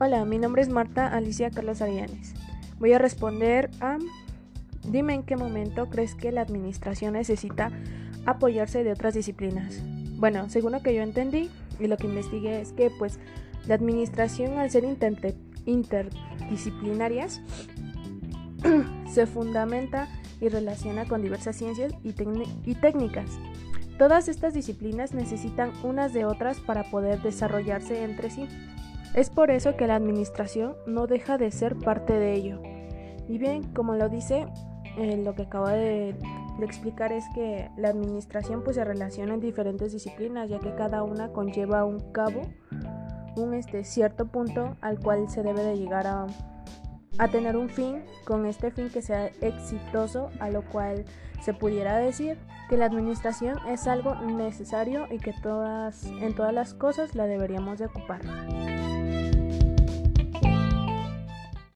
Hola, mi nombre es Marta Alicia Carlos Arianes. Voy a responder a... Dime en qué momento crees que la administración necesita apoyarse de otras disciplinas. Bueno, según lo que yo entendí y lo que investigué es que pues la administración al ser interdisciplinarias se fundamenta y relaciona con diversas ciencias y, y técnicas. Todas estas disciplinas necesitan unas de otras para poder desarrollarse entre sí. Es por eso que la administración no deja de ser parte de ello. Y bien, como lo dice, eh, lo que acabo de, explicar es que la administración pues se relaciona en diferentes disciplinas, ya que cada una conlleva un cabo, un este, cierto punto al cual se debe de llegar a, a tener un fin, con este fin que sea exitoso, a lo cual se pudiera decir que la administración es algo necesario y que todas, en todas las cosas la deberíamos de ocupar.